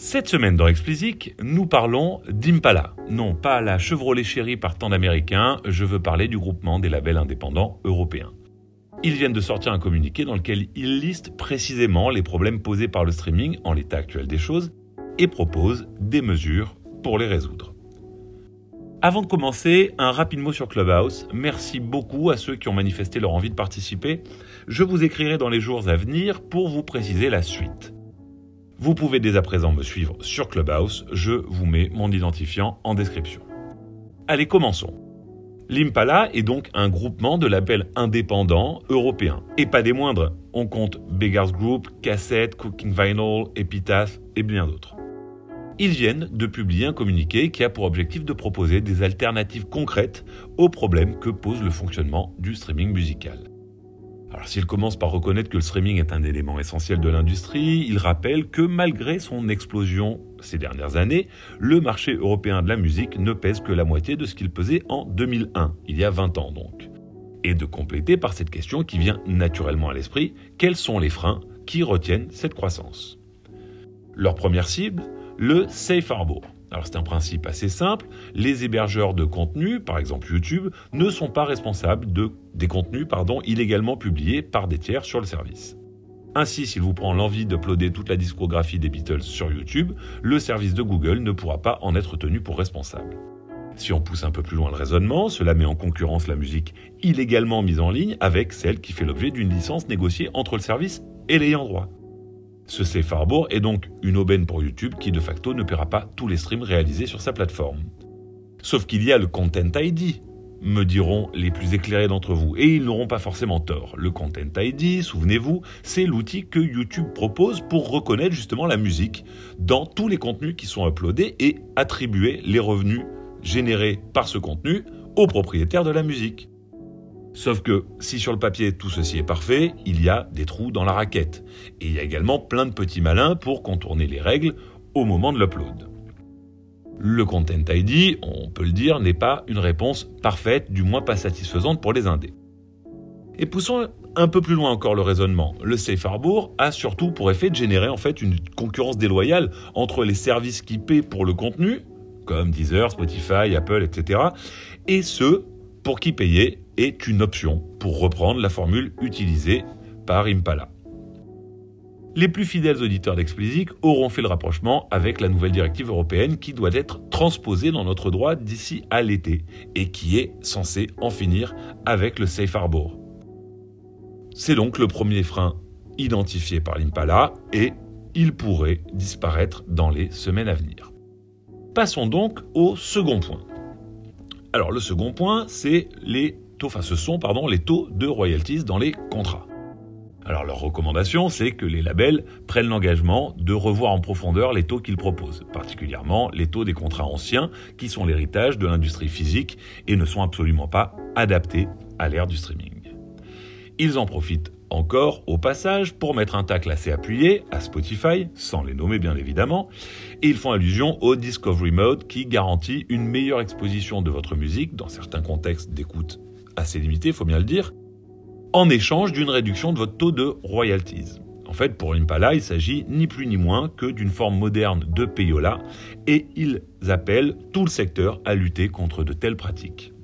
Cette semaine dans Explicit, nous parlons d'Impala. Non, pas la Chevrolet Chérie par tant d'Américains, je veux parler du groupement des labels indépendants européens. Ils viennent de sortir un communiqué dans lequel ils listent précisément les problèmes posés par le streaming en l'état actuel des choses et proposent des mesures pour les résoudre. Avant de commencer, un rapide mot sur Clubhouse. Merci beaucoup à ceux qui ont manifesté leur envie de participer. Je vous écrirai dans les jours à venir pour vous préciser la suite. Vous pouvez dès à présent me suivre sur Clubhouse, je vous mets mon identifiant en description. Allez, commençons. L'Impala est donc un groupement de labels indépendants européens. Et pas des moindres, on compte Beggars Group, Cassette, Cooking Vinyl, Epitaph et bien d'autres. Ils viennent de publier un communiqué qui a pour objectif de proposer des alternatives concrètes aux problèmes que pose le fonctionnement du streaming musical. Alors s'il commence par reconnaître que le streaming est un élément essentiel de l'industrie, il rappelle que malgré son explosion ces dernières années, le marché européen de la musique ne pèse que la moitié de ce qu'il pesait en 2001, il y a 20 ans donc. Et de compléter par cette question qui vient naturellement à l'esprit, quels sont les freins qui retiennent cette croissance? Leur première cible, le Safe Harbor. Alors c'est un principe assez simple, les hébergeurs de contenu, par exemple YouTube, ne sont pas responsables de, des contenus illégalement publiés par des tiers sur le service. Ainsi, s'il vous prend l'envie d'uploader toute la discographie des Beatles sur YouTube, le service de Google ne pourra pas en être tenu pour responsable. Si on pousse un peu plus loin le raisonnement, cela met en concurrence la musique illégalement mise en ligne avec celle qui fait l'objet d'une licence négociée entre le service et l'ayant droit. Ce safe harbor est donc une aubaine pour YouTube qui de facto ne paiera pas tous les streams réalisés sur sa plateforme. Sauf qu'il y a le Content ID, me diront les plus éclairés d'entre vous, et ils n'auront pas forcément tort. Le Content ID, souvenez-vous, c'est l'outil que YouTube propose pour reconnaître justement la musique dans tous les contenus qui sont uploadés et attribuer les revenus générés par ce contenu aux propriétaires de la musique. Sauf que si sur le papier tout ceci est parfait, il y a des trous dans la raquette. Et il y a également plein de petits malins pour contourner les règles au moment de l'upload. Le Content ID, on peut le dire, n'est pas une réponse parfaite, du moins pas satisfaisante pour les indés. Et poussons un peu plus loin encore le raisonnement. Le Safe Harbor a surtout pour effet de générer en fait une concurrence déloyale entre les services qui paient pour le contenu, comme Deezer, Spotify, Apple, etc., et ceux pour qui payer est une option, pour reprendre la formule utilisée par Impala. Les plus fidèles auditeurs d'Explicit auront fait le rapprochement avec la nouvelle directive européenne qui doit être transposée dans notre droit d'ici à l'été et qui est censée en finir avec le Safe Harbor. C'est donc le premier frein identifié par l'Impala et il pourrait disparaître dans les semaines à venir. Passons donc au second point. Alors le second point, c'est les taux, ce sont les taux de royalties dans les contrats. Alors leur recommandation, c'est que les labels prennent l'engagement de revoir en profondeur les taux qu'ils proposent, particulièrement les taux des contrats anciens qui sont l'héritage de l'industrie physique et ne sont absolument pas adaptés à l'ère du streaming. Ils en profitent encore au passage pour mettre un tacle assez appuyé à Spotify, sans les nommer bien évidemment, ils font allusion au Discovery Mode qui garantit une meilleure exposition de votre musique dans certains contextes d'écoute assez limités, faut bien le dire, en échange d'une réduction de votre taux de royalties. En fait, pour Impala, il s'agit ni plus ni moins que d'une forme moderne de payola, et ils appellent tout le secteur à lutter contre de telles pratiques.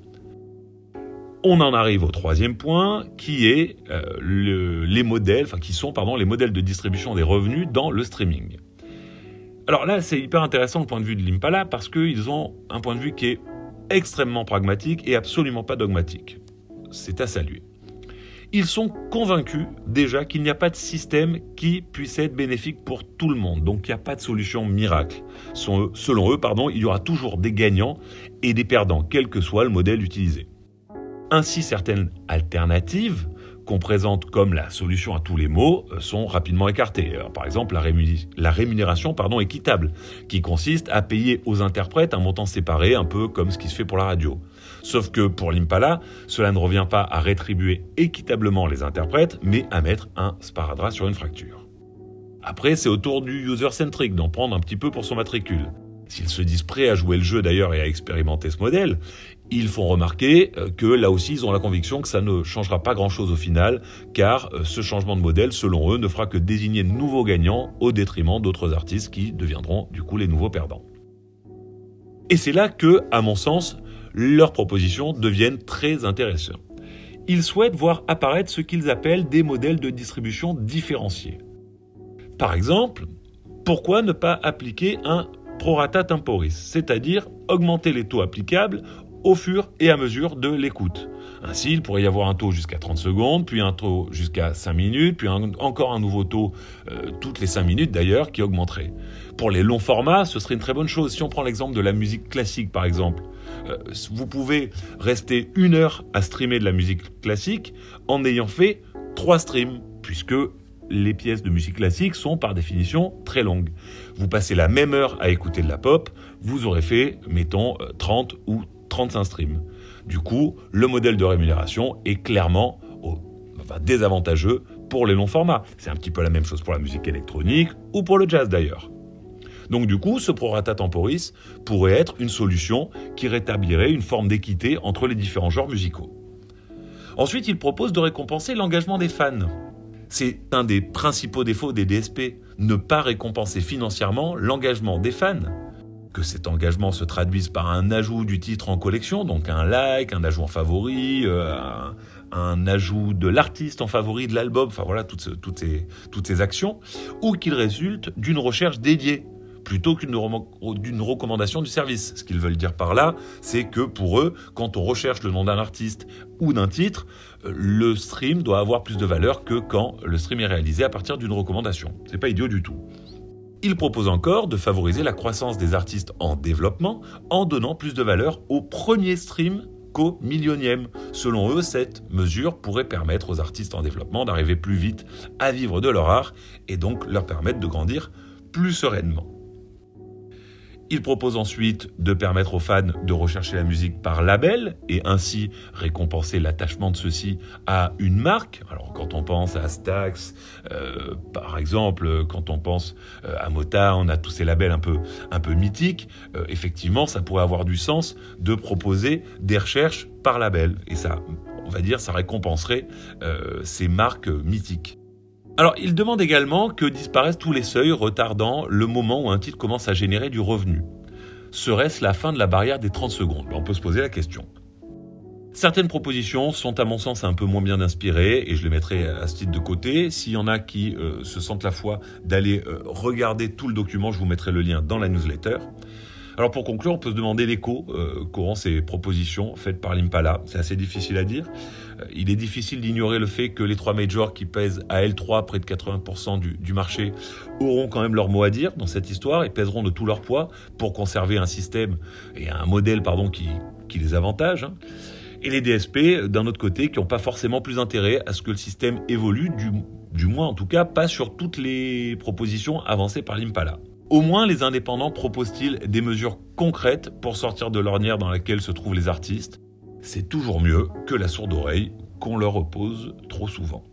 On en arrive au troisième point, qui est euh, les modèles, qui sont les modèles de distribution des revenus dans le streaming. Alors là, c'est hyper intéressant le point de vue de l'Impala parce qu'ils ont un point de vue qui est extrêmement pragmatique et absolument pas dogmatique. C'est à saluer. Ils sont convaincus déjà qu'il n'y a pas de système qui puisse être bénéfique pour tout le monde. Donc il n'y a pas de solution miracle. Selon eux, pardon, il y aura toujours des gagnants et des perdants, quel que soit le modèle utilisé. Ainsi, certaines alternatives qu'on présente comme la solution à tous les maux euh, sont rapidement écartées. par exemple, la, rémunération équitable, qui consiste à payer aux interprètes un montant séparé, un peu comme ce qui se fait pour la radio. Sauf que pour l'Impala, cela ne revient pas à rétribuer équitablement les interprètes, mais à mettre un sparadrap sur une fracture. Après, c'est au tour du user-centric d'en prendre un petit peu pour son matricule. S'ils se disent prêts à jouer le jeu d'ailleurs et à expérimenter ce modèle, ils font remarquer euh, que là aussi ils ont la conviction que ça ne changera pas grand-chose au final, car euh, ce changement de modèle, selon eux, ne fera que désigner de nouveaux gagnants au détriment d'autres artistes qui deviendront du coup les nouveaux perdants. Et c'est là que, à mon sens, leurs propositions deviennent très intéressantes. Ils souhaitent voir apparaître ce qu'ils appellent des modèles de distribution différenciés. Par exemple, pourquoi ne pas appliquer un prorata temporis, c'est-à-dire augmenter les taux applicables au fur et à mesure de l'écoute. Ainsi, il pourrait y avoir un taux jusqu'à 30 secondes, puis un taux jusqu'à 5 minutes, puis encore un nouveau taux euh, toutes les 5 minutes d'ailleurs qui augmenterait. Pour les longs formats, ce serait une très bonne chose. Si on prend l'exemple de la musique classique par exemple, euh, vous pouvez rester une heure à streamer de la musique classique en ayant fait trois streams, puisque les pièces de musique classique sont par définition très longues. Vous passez la même heure à écouter de la pop, vous aurez fait, mettons, 30 euh, ou 35 streams. Du coup, le modèle de rémunération est clairement désavantageux pour les longs formats. C'est un petit peu la même chose pour la musique électronique ou pour le jazz d'ailleurs. Donc du coup, ce prorata temporis pourrait être une solution qui rétablirait une forme d'équité entre les différents genres musicaux. Ensuite, il propose de récompenser l'engagement des fans. C'est un des principaux défauts des DSP, ne pas récompenser financièrement l'engagement des fans. Que cet engagement se traduise par un ajout du titre en collection, donc un like, un ajout en favori, euh, un, ajout de l'artiste en favori de l'album, enfin voilà, toutes, toutes, ces, toutes ces actions, ou qu'il résulte d'une recherche dédiée plutôt qu'une recommandation du service. Ce qu'ils veulent dire par là, c'est que pour eux, quand on recherche le nom d'un artiste ou d'un titre, euh, le stream doit avoir plus de valeur que quand le stream est réalisé à partir d'une recommandation. C'est pas idiot du tout. Ils proposent encore de favoriser la croissance des artistes en développement en donnant plus de valeur au premier stream qu'au millionième. Selon eux, cette mesure pourrait permettre aux artistes en développement d'arriver plus vite à vivre de leur art et donc leur permettre de grandir plus sereinement. Il propose ensuite de permettre aux fans de rechercher la musique par label et ainsi récompenser l'attachement de ceux-ci à une marque. Alors quand on pense à Stax, euh, par exemple, quand on pense euh, à Motown, à tous ces labels un peu, un peu mythiques, euh, effectivement, ça pourrait avoir du sens de proposer des recherches par label. Et ça, on va dire, ça récompenserait ces marques mythiques. Alors, il demande également que disparaissent tous les seuils retardant le moment où un titre commence à générer du revenu. Serait-ce la fin de la barrière des 30 secondes? On peut se poser la question. Certaines propositions sont à mon sens un peu moins bien inspirées et je les mettrai à ce titre de côté. S'il y en a qui euh, se sentent la foi d'aller euh, regarder tout le document, je vous mettrai le lien dans la newsletter. Alors pour conclure, on peut se demander l'écho euh, qu'auront ces propositions faites par l'Impala. C'est assez difficile à dire. Euh, il est difficile d'ignorer le fait que les trois majors qui pèsent à L3 près de 80% du, marché auront quand même leur mot à dire dans cette histoire et pèseront de tout leur poids pour conserver un système et un modèle pardon, qui, les avantage. Hein. Et les DSP, d'un autre côté, qui n'ont pas forcément plus intérêt à ce que le système évolue, du, du moins en tout cas pas sur toutes les propositions avancées par l'Impala. Au moins, les indépendants proposent-ils des mesures concrètes pour sortir de l'ornière dans laquelle se trouvent les artistes? C'est toujours mieux que la sourde oreille qu'on leur oppose trop souvent.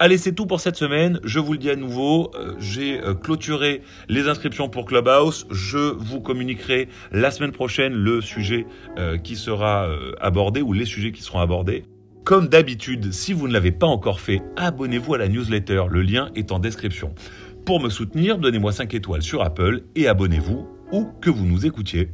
Allez, c'est tout pour cette semaine. Je vous le dis à nouveau, euh, j'ai euh, clôturé les inscriptions pour Clubhouse. Je vous communiquerai la semaine prochaine le sujet euh, qui sera abordé ou les sujets qui seront abordés. Comme d'habitude, si vous ne l'avez pas encore fait, abonnez-vous à la newsletter. Le lien est en description. Pour me soutenir, donnez-moi 5 étoiles sur Apple et abonnez-vous où que vous nous écoutiez.